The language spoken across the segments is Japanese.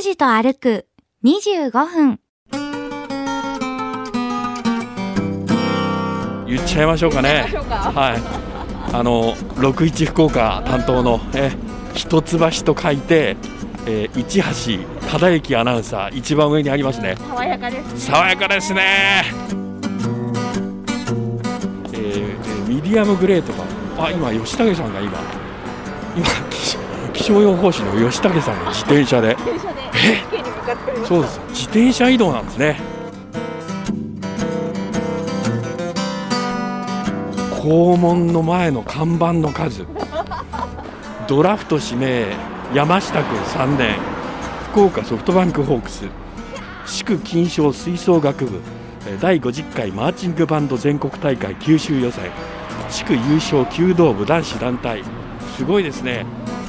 拓司と歩く25分。言っちゃいましょうかね。はい。あの61福岡担当のえ一橋と書いて、えー、市橋忠之アナウンサー一番上にありますね。爽やかです、ね。爽やかですね。えー、ミディアムグレーとか、あ今吉武さんが今今 気象予報士の吉武さんが自転車で。えそうです。自転車移動なんですね。校門の前の看板の数。ドラフト指名山下君3年。福岡ソフトバンクホークス。地区金賞吹奏楽部。第50回マーチングバンド全国大会九州予選。地区優勝弓道部男子団体。すごいですね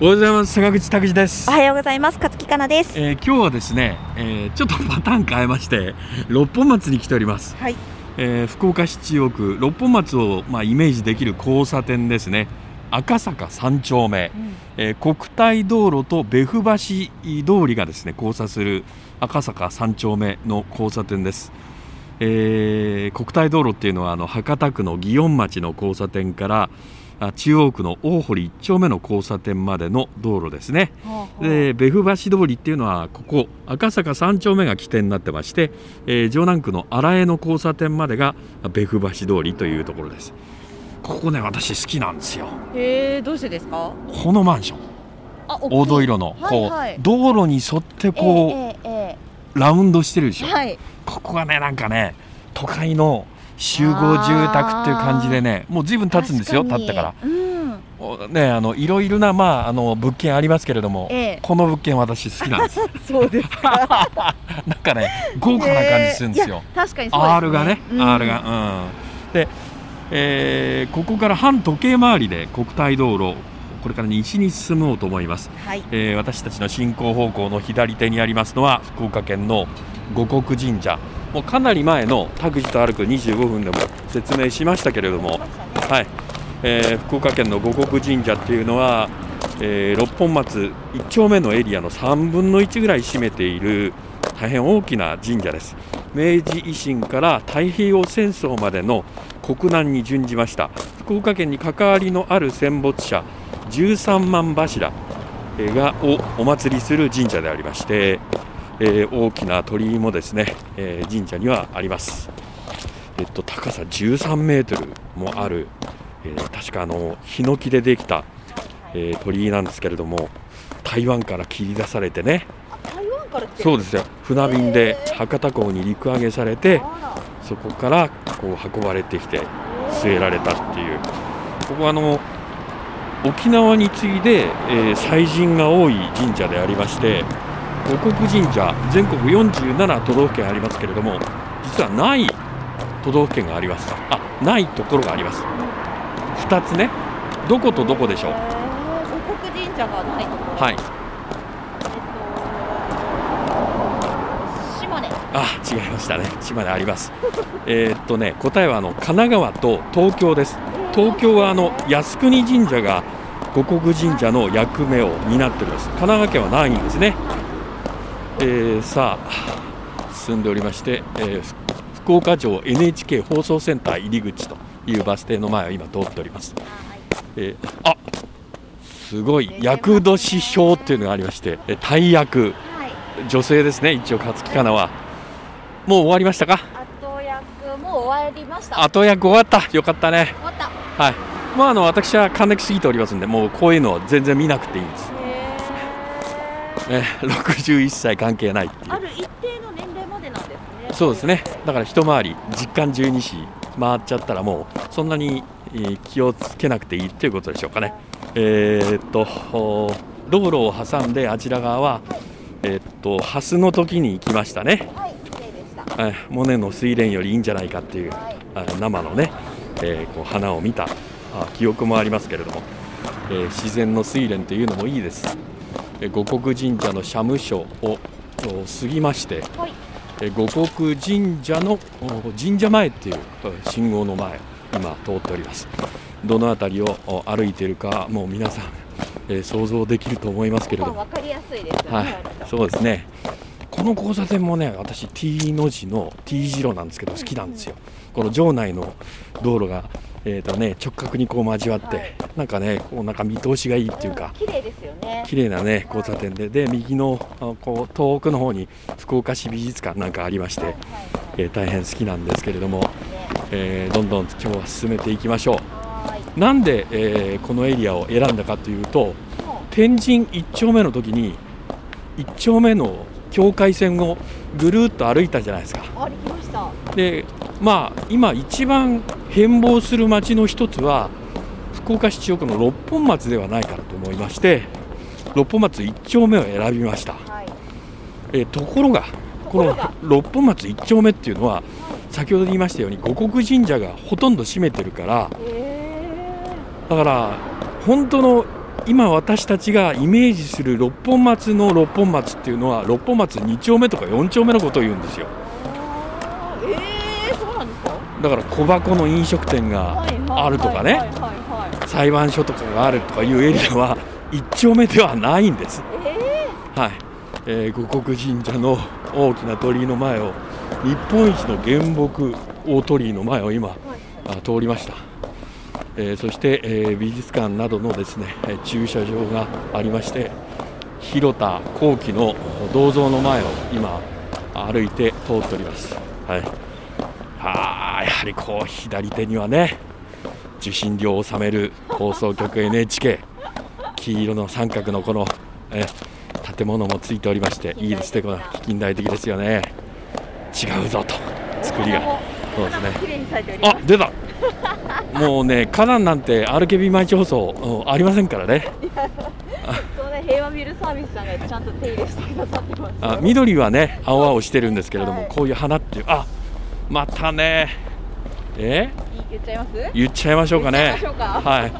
おはようございます。坂口拓司です。おはようございます。勝木かなです、えー、今日はですね、えー、ちょっとパターン変えまして六本松に来ております、はい。えー、福岡市中央区六本松を、まあ、イメージできる交差点ですね。赤坂3丁目、うん、えー、国体道路と別府橋通りがですね交差する赤坂3丁目の交差点です、えー、国体道路っていうのはあの博多区の祇園町の交差点から中央区の大堀1丁目の交差点までの道路ですね、で別府橋通りっていうのはここ赤坂3丁目が起点になってまして、えー、城南区の荒江の交差点までが別府橋通りというところです。ここね私好きなんですよ。へえどうしてですか？このマンション。黄土色の、こう、はいはい、道路に沿ってこう、えーえー、ラウンドしてるでしょ、はい、ここがねなんかね都会の集合住宅っていう感じでねもうずいぶん経つんですよ経ってから、うん、ねあのいろいろなまああの物件ありますけれども、ええ、この物件私好きなんです そうですか。なんかね豪華な感じするんですよ、え。ー、確かに、ね、R がね、うん、R がうん。で、えー、ここから反時計回りで国体道路これから西に進もうと思います、はい、えー、私たちの進行方向の左手にありますのは福岡県の五国神社もうかなり前の田口と歩く25分でも説明しましたけれども、はい。えー、福岡県の五国神社っていうのは、えー、六本松1丁目のエリアの3分の1ぐらい占めている大変大きな神社です。明治維新から太平洋戦争までの国難に準じました。福岡県に関わりのある戦没者13万柱がをお祭りする神社でありましてえー、大きな鳥居もですね、えー、神社にはあります。えっと高さ13メートルもある、えー、確かあのヒノキでできた、えー、鳥居なんですけれども、台湾から切り出されてね。そうですよ。船便で博多港に陸揚げされて、そこからこう運ばれてきて据えられたっていう。ここはあの沖縄に次いで、えー、祭神が多い神社でありまして。五国神社全国47都道府県ありますけれども実はない都道府県がありますあないところがあります。2つね。どことどこでしょう？五国神社がないところ。はい、あ違いましたね。島根あります。えっとね答えはあの神奈川と東京です。東京はあの靖国神社が五国神社の役目を担っております。神奈川県はないんですねえー、さあ進んでおりまして、えー、福岡城 NHK 放送センター入り口というバス停の前を今通っております、えー、あすごい厄年表っていうのがありまして大役、女性ですね一応勝木かなは。もう終わりましたか？後役もう終わりました。後役終わった。よかったね。終わった。はい。まああの私は還暦過ぎておりますんでもうこういうのを全然見なくていいんですえ61歳関係ないある一定の年齢までなんですね。そうですね。だから一回り実感十二支回っちゃったらもうそんなに気をつけなくていいっていうことでしょうかね。えー、っと道路を挟んであちら側は、えー、っと蓮の時に行きましたね、はい、綺麗でした。えモネの睡蓮よりいいんじゃないかっていう、はい。あ生のね、えーこう花を見たあ記憶もありますけれども、えー自然の睡蓮というのもいいです、えー五国神社の社務所をお過ぎまして、はい。えー五国神社のお神社前っていうお信号の前今通っておりますどの辺りをお歩いているかもう皆さん、えー想像できると思いますけれまあ、どもわかりやすいですよね。はい、そうですね。この交差点もね、私 T の字の T 字路なんですけど好きなんですよ。この場内の道路がえーとね直角にこう交わって、はい。なんかねこうなんか見通しがいいっていうか。綺麗ですよね。綺麗なね交差点でで右のあこう遠くの方に福岡市美術館なんかありまして、はいえー大変好きなんですけれども、はいね。えーどんどん今日は進めていきましょはうなんで、えーこのエリアを選んだかというと天神1丁目の時に1丁目の境界線をぐるっと歩いたじゃないですか。う歩きました。でまあ今一番変貌する街の一つは福岡市中央区の六本松ではないかなと思いまして六本松1丁目を選びました、はい。えーところがこの六本松1丁目っていうのは先ほど言いましたように五国神社がほとんど占めてるからへだから本当の今私たちがイメージする六本松の六本松っていうのは六本松2丁目とか4丁目のことを言うんですよーえー、そうなんですか？だから小箱の飲食店があるとかね。裁判所とかがあるとかいうエリアは1丁目ではないんですえはい、えー五国神社の大きな鳥居の前を日本一の原木大鳥居の前を今ー、はい。あ通りました、えーそして、えー美術館などのですねえー駐車場がありまして広田後期の銅像の前を今歩いて通っております。はい。はーやはりこう左手にはね受信料を納める放送局 NHK 黄色の三角のこの、えー建物もついておりましていいですねこの近代的ですよね。違うぞと作りが。そうですね。あ出たもうね花壇なんて RKB 毎日放送うんありませんからねそうね、平和ビルサービスさんがちゃんと手入れしてくださってます。あ緑はね青々してるんですけれども、はいこういう花っていうあまたねえ？言っちゃいます？言っちゃいましょうかねはい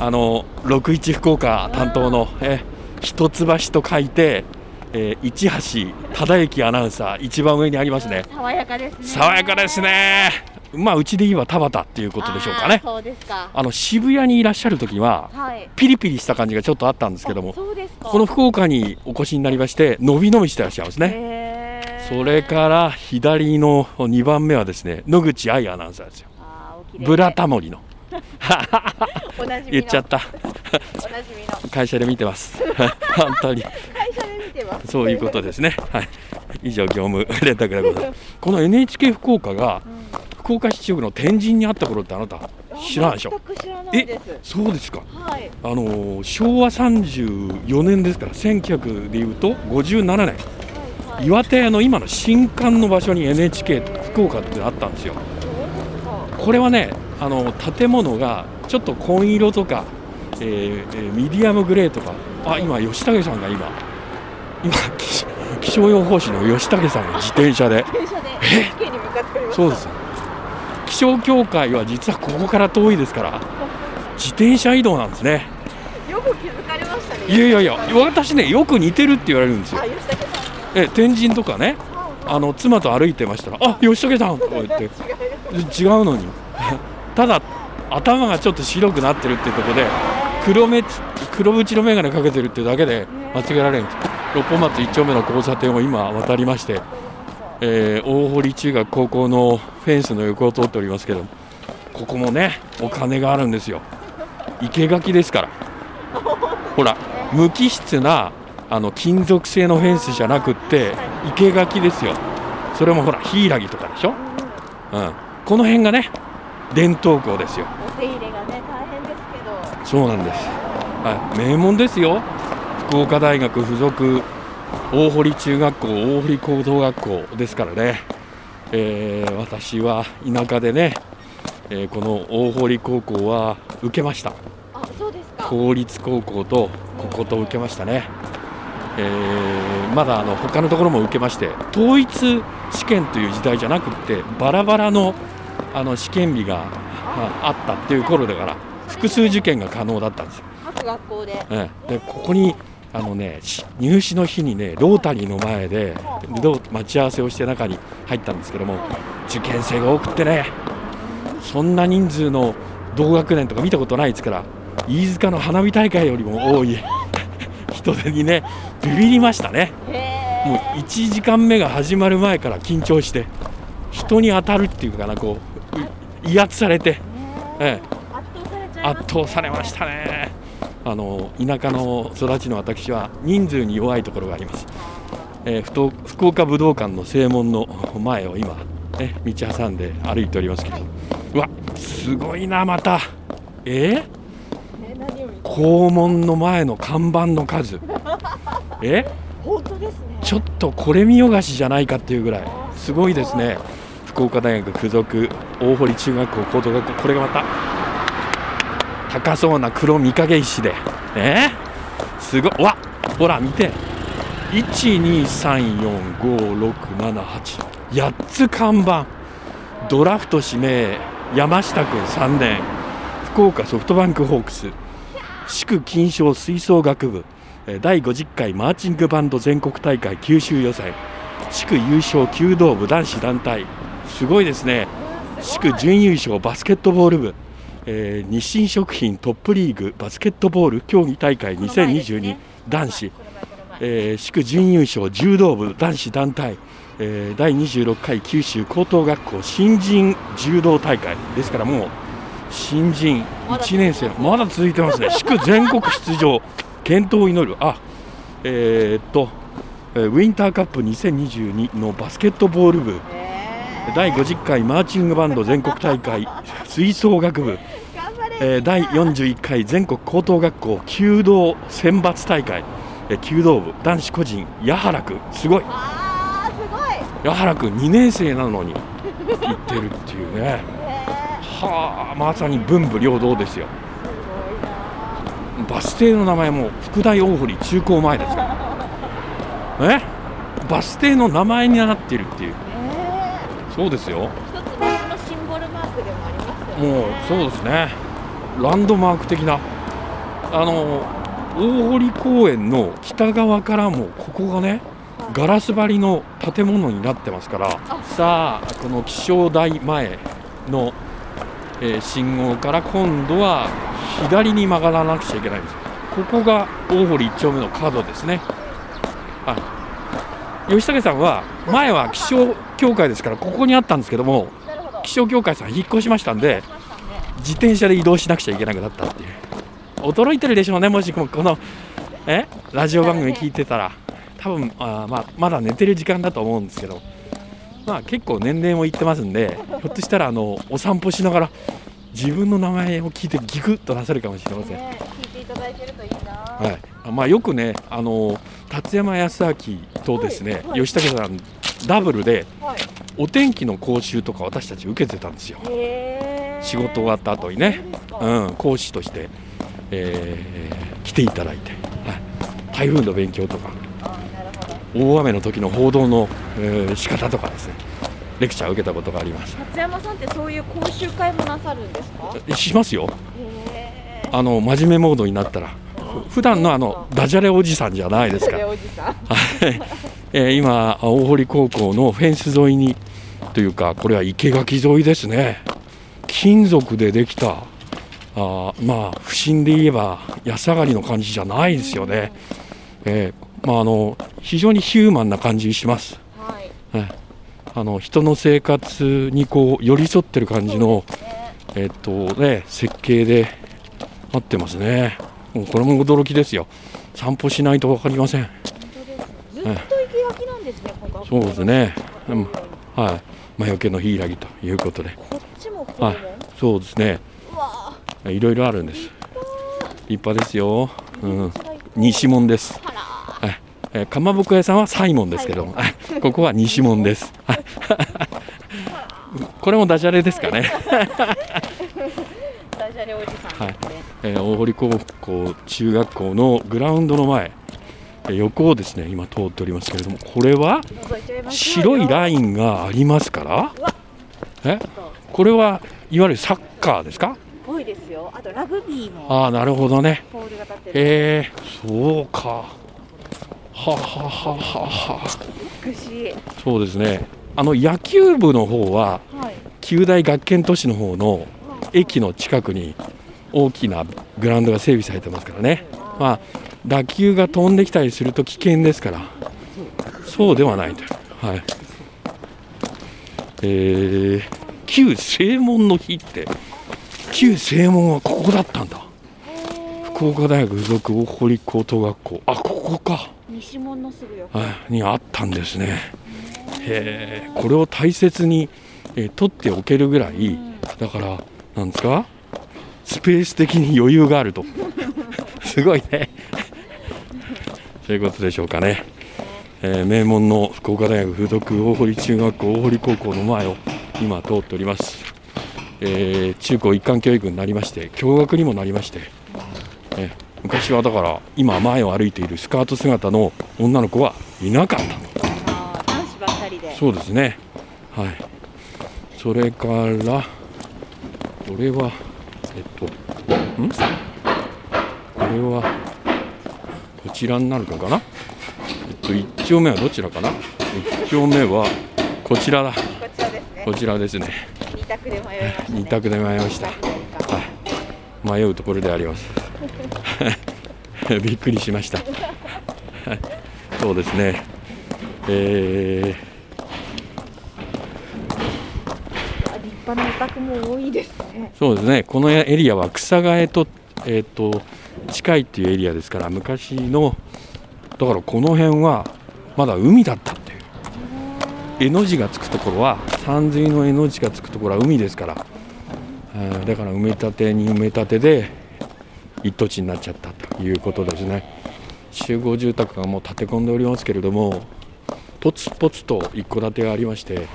あの61福岡担当のえ一橋と書いて、えー、市橋忠之アナウンサー一番上にありますね爽やかですね。爽やかです。ねまあうちで言えば田畑っていうことでしょうかね。そうですか。あの渋谷にいらっしゃる時ははい。ピリピリした感じがちょっとあったんですけども。この福岡にお越しになりまして伸び伸びしてらっしゃいますね。それから左の2番目はですね野口愛アナウンサーですよ。ブラタモリ の。言っちゃった。おなじみの。会社で見てます。本当に。会社で見てます。そういうことですね。はい。以上業務連絡でございます。この NHK 福岡が福岡市中区の天神にあった頃ってあなた知らないでしょ？全く知らないです。そうですかはい。あのー昭和34年ですから1900でいうと57年はいはい。岩手屋の今の新館の場所に NHK 福岡ってあったんですよこれはねあの建物がちょっと紺色とか、えーえーミディアムグレーとかあ今吉武さんが今今気気象予報士の吉武さんが自転車で電車で NHK に向かっております。そうです気象協会は実はここから遠いですから自転車移動なんですねよく気づかれましたね。いやいやいや私ねよく似てるって言われるんですよ。え天神とかねあの妻と歩いてましたら「あ吉武さん!」とか言って違うのに ただ頭がちょっと白くなってるっていうところで黒目黒縁の眼鏡かけてるっていうだけで間違えられん六本松1丁目の交差点を今渡りまして、えー大堀中学高校のフェンスの横を通っておりますけどここもねお金があるんですよ。生垣ですから。ほら無機質なあの金属製のフェンスじゃなくって生垣ですよ。それもほらヒイラギとかでしょ、うん、この辺がね伝統校ですよ。お手入れがね大変ですけど。そうなんです、はい、名門ですよ。福岡大学附属大堀中学校大堀高等学校ですからね、えー私は田舎でね、えーこの大堀高校は受けました。あ、そうですか。公立高校とここと受けましたね、えー、まだあの他のところも受けまして統一試験という時代じゃなくってバラバラのあの試験日があったっていう頃だから複数受験が可能だったんですよ。各学校で,、え。でここにあのね入試の日にねロータリーの前で待ち合わせをして中に入ったんですけども受験生が多くってねそんな人数の同学年とか見たことないですから飯塚の花火大会よりも多い 人手にねビビりましたね。もう1時間目が始まる前から緊張して人に当たるっていうかなこう威圧されて、え。え、圧倒されましたねあの田舎の育ちの私は人数に弱いところがあります、えー、福岡武道館の正門の前を今、ね、道挟んで歩いておりますけど、うわすごいなまた。えー、校門の前の看板の数。え？本当ですね。ちょっとこれ見よがしじゃないかっていうぐらい。すごいですね。福岡大学附属大堀中学校高等学校。これがまた高そうな黒御影石で。え？ー、すごわ！ほら見て。123456788つ看板。ドラフト指名山下君3年。福岡ソフトバンクホークス。祝金賞吹奏楽部。第50回マーチングバンド全国大会九州予選。祝優勝弓道部男子団体。すごいですね。祝準優勝バスケットボール部。えー、日清食品トップリーグバスケットボール競技大会2022男子、えー、祝準優勝柔道部男子団体、えー、第26回九州高等学校新人柔道大会。ですからもう新人1年生まだ続いてますね。祝全国出場健闘を祈る。あえー、っとウィンターカップ2022のバスケットボール部第50回マーチングバンド全国大会吹奏楽部、えー、第41回全国高等学校弓道選抜大会、えー、弓道部男子個人矢原君すごい。矢原君2年生なのに行ってるっていうね。はあまさに文武両道ですよ。バス停の名前も福大大堀中高前ですから。え？バス停の名前になっているっていうそうですよ。一つ別のシンボルマークでもありますよね。もうそうですね。ランドマーク的な。あの大堀公園の北側からもここがねガラス張りの建物になってますからさあこの気象台前の、えー、信号から今度は左に曲がらなくちゃいけないんです。ここが大堀1丁目の角ですね吉武さんは前は気象協会ですからここにあったんですけども気象協会さん引っ越しましたんで自転車で移動しなくちゃいけなくなったっていう驚いてるでしょうねもしこのえラジオ番組聞いてたら多分あ、まあ、まだ寝てる時間だと思うんですけどまあ結構年齢もいってますんでひょっとしたらあのお散歩しながら自分の名前を聞いてギクッとなさるかもしれません。聞いていただいてるといいな。はい。まあよくねあの達山康明とですね、はい、吉武さんダブルで、はい、お天気の講習とか私たち受けてたんですよ。仕事終わった後にね、うん、講師として、えー、来ていただいて、はい、台風の勉強とか大雨の時の報道の、えー、仕方とかですね。レクチャーを受けたことがあります。達山さんってそういう講習会もなさるんですか？しますよ。あの真面目モードになったら普段のあのダジャレおじさんじゃないですか。はい、えー、今大堀高校のフェンス沿いにというかこれは生垣沿いですね。金属でできたあまあ不審で言えば安上がりの感じじゃないですよね。えー、まああの非常にヒューマンな感じします。はい、えあの人の生活にこう寄り添ってる感じの、えっとね設計で合ってますね。もうこれも驚きですよ。散歩しないと分かりません。ずっと生け垣なんですね、そうですね、うん、はい。魔除けのヒイラギということで。こっちもはい。そうですね。いろいろあるんです。立派。ですよ、うん、西門です。はい。えかまぼこ屋さんはサイモンですけども、はい、ここは西門です。これもダジャレですかね。ダジャレおじさん、ね、はい。えー、大堀高校中学校のグラウンドの前横をですね今通っておりますけれどもこれは白いラインがありますからえ？これはいわゆるサッカーですか？ぽいですよ。あとラグビーもああなるほどね。ポえー、そうか。ははははは。美しい。そうですね。あの野球部の方ははい。九大学研都市の方の駅の近くに大きなグラウンドが整備されてますからね、まあ、打球が飛んできたりすると危険ですから。そうではないという、はい。えー、旧正門の日って旧正門はここだったんだ。福岡大学附属大堀高等学校。あここか、西門のすぐ横。はい、にあったんですね。へえこれを大切に、えー取っておけるぐらいだからなんですか？スペース的に余裕があると。すごいね。そういうことでしょうかね、えー名門の福岡大学附属大堀中学校大堀高校の前を今通っております、えー中高一貫教育になりまして共学にもなりまして、えー昔はだから今前を歩いているスカート姿の女の子はいなかった男子ばっかりで。そうですね。はい。それから、これは、えっと、ん？これは、こちらになるのかな？えっと、1丁目はどちらかな ?1 丁目は、こちらだ。こちらですねこちらですね。二択で迷いました、ね、二択で迷いましたはい。迷うところであります。びっくりしました。は いそうですね。えーあ立派なお宅も多いですねそうですね、このエリアは草替えと,、えー、と近いっていうエリアですから、昔の、だからこの辺はまだ海だったっていう、江の字がつくところは、山水の江の字がつくところは海ですから、えーだから埋め立てに埋め立てで一等地になっちゃったということですね。集合住宅がもう建て込んでおりますけれども、ポツポツと一戸建てがありまして、はい。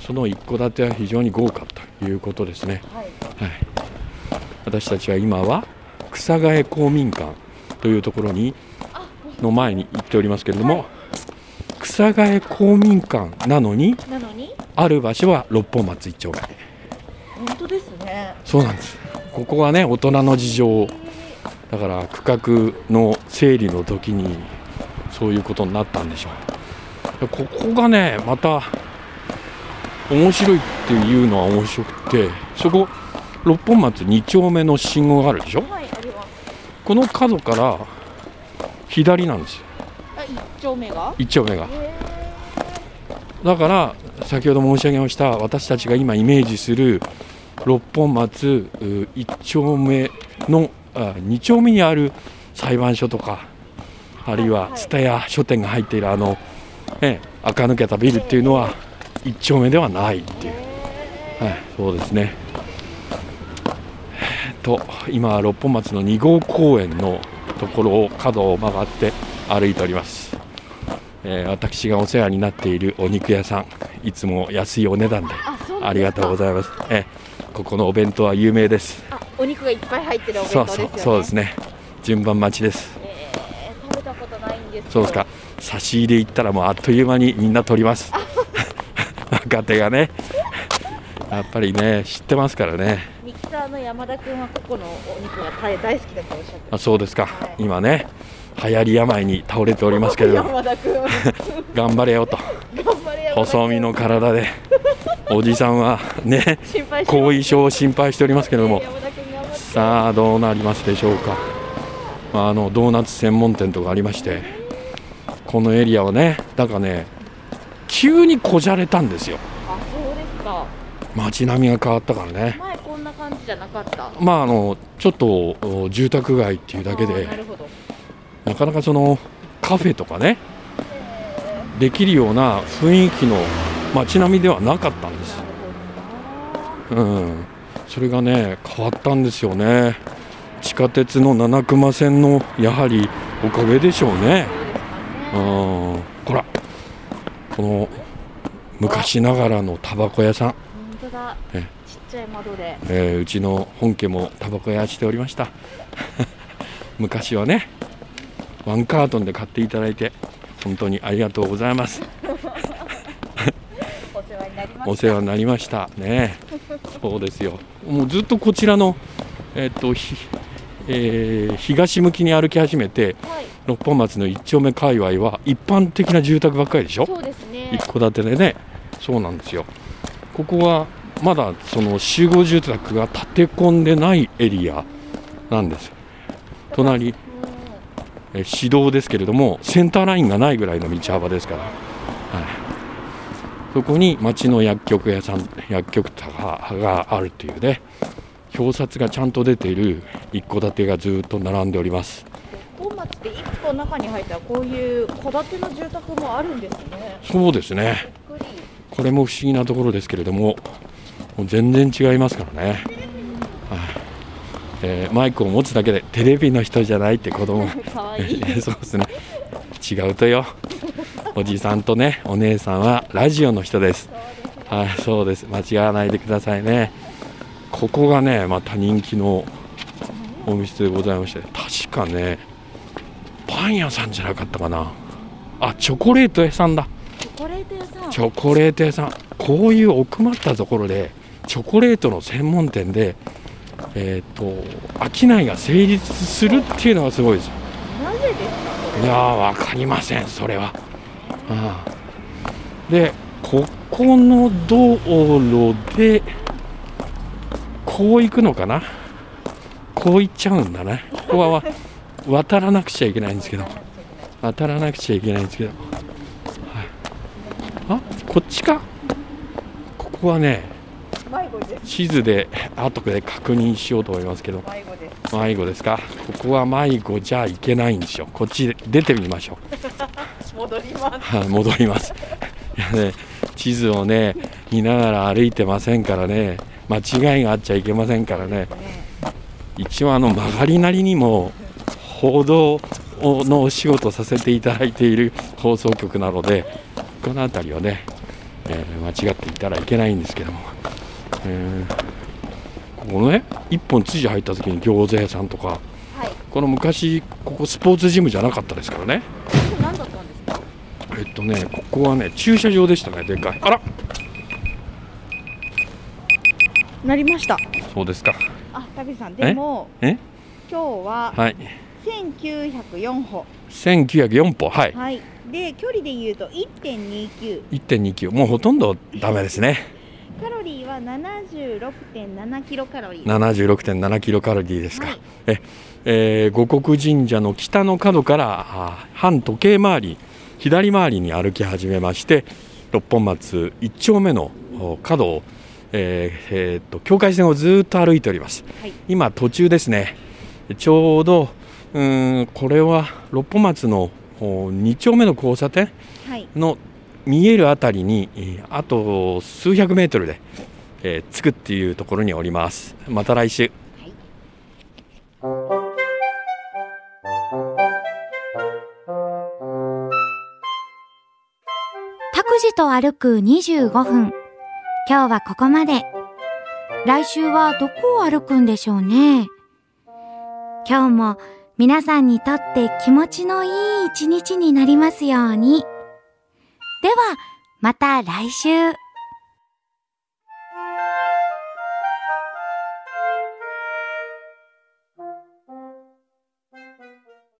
その一戸建ては非常に豪華ということですね。はいはい、私たちは今は草替え公民館というところにの前に行っておりますけれども、はい草替え公民館なのにある場所は六本松一丁目。本当ですね。そうなんです。ここはね大人の事情だから区画の整理の時にそういうことになったんでしょう。でここがねまた面白いっていうのは面白くてそこ六本松2丁目の信号があるでしょ？はいこの角から左なんですよ。あ一丁目が？1丁目が。へだから先ほど申し上げました私たちが今イメージする六本松1丁目のあ2丁目にある裁判所とかあるいははい蔦屋書店が入っているあの、ね、垢抜けたビルっていうのは1丁目ではないっていう、はい、そうですね。えーと今六本松の2号公園のところを角を曲がって歩いております。えー私がお世話になっているお肉屋さん。いつも安いお値段でありがとうございます、えーここのお弁当は有名です。あお肉がいっぱい入ってるお弁そう当ですよね。そうそうですね。順番待ちです。えー食べたことないんですそうですか。差し入れ行ったらもうあっという間にみんな取ります。若手がねやっぱりね知ってますからね。ミキサーの山田君はここのお肉が大大好きだとおっしゃってあそうですか、はい。今ね流行り病に倒れておりますけれど山田君頑張れよと。細身の体で。おじさんはね後遺症を心配しておりますけれども。さあどうなりますでしょうか、まあ、あのドーナツ専門店とかありましてこのエリアはねだからね急にこじゃれたんですよ街並みが変わったからね。前こんな感じじゃなかった？まああのちょっとお住宅街っていうだけでなかなかそのカフェとかねできるような雰囲気の街並みではなかったんです。うん、それがね変わったんですよね。地下鉄の七熊線のやはりおかげでしょうね。そうんね。ほらこの昔ながらのタバコ屋さんちっちちゃい窓で、えー、うちの本家もタバコ屋しておりました。昔はねワンカートンで買っていただいて本当にありがとうございます。お世話になりました。ねそうですよ。もうずっとこちらのえっとひ、えー東向きに歩き始めてはい。六本松の一丁目界隈は一般的な住宅ばっかりでしょ？そうですね。一戸建てでね。そうなんですよ。ここはまだその集合住宅が建て込んでないエリアなんです隣うえー市道ですけれどもセンターラインがないぐらいの道幅ですから、はい、そこに町の薬局屋さん薬局ががあるっていうね表札がちゃんと出ている一戸建てがずっと並んでおります。ん本町って一個中に入ったらこういう戸建ての住宅もあるんですね。そうですね。これも不思議なところですけれどももう全然違いますからね、はい。えーマイクを持つだけでテレビの人じゃないって子供。がかわい。い そうですね。違うとよ。おじさんとねお姉さんはラジオの人です。はいそうです。間違わないでくださいね。ここがねまた人気のお店でございまして確かねパン屋さんじゃなかったかな。あチョコレート屋さんだ。チョコレート屋さん。こういう奥まったところでチョコレートの専門店でえっ、と商いが成立するっていうのがすごいです。なぜですかいやー分かりませんそれは、ああ。でここの道路でこう行くのかな？こう行っちゃうんだねここはわ 渡らなくちゃいけないんですけど。渡らなくちゃいけないんですけど、はい、あこっちか？ここはね地図で後で確認しようと思いますけど。迷子です。か？ここは迷子じゃいけないんですよ。こっちで出てみましょう。戻ります。はい戻ります。いやね地図をね見ながら歩いてませんからね。間違いがあっちゃいけませんからね。ね一応あの曲がりなりにも報道のお仕事をさせていただいている放送局なのでこの辺りはね、えー間違っていたらいけないんですけども、えー。ここね一本筋入った時に餃子屋さんとかはい。この昔ここスポーツジムじゃなかったですからね。これ何だったんですか？えっとねここはね駐車場でしたねでかい。あら。なりました。そうですか。あタビさんでもえ？今日ははい。1904歩。1904歩。はい。はい。で距離で言うと1.29 1.29もうほとんどダメですねカロリーは76.7キロカロリー。76.7キロカロリーですか、はい。ええー五穀神社の北の角からあ反時計回り左回りに歩き始めまして六本松一丁目のお角を、えーえーっと境界線をずーっと歩いております。はい。今途中ですね。ちょうどうーんこれは六本松のお2丁目の交差点はい。の見えるあたりにあと数百メートルで、えー着くっていうところにおりますまた来週拓司と歩く25分。今日はここまで。来週はどこを歩くんでしょうね。今日も皆さんにとって気持ちのいい一日になりますように。では、また来週。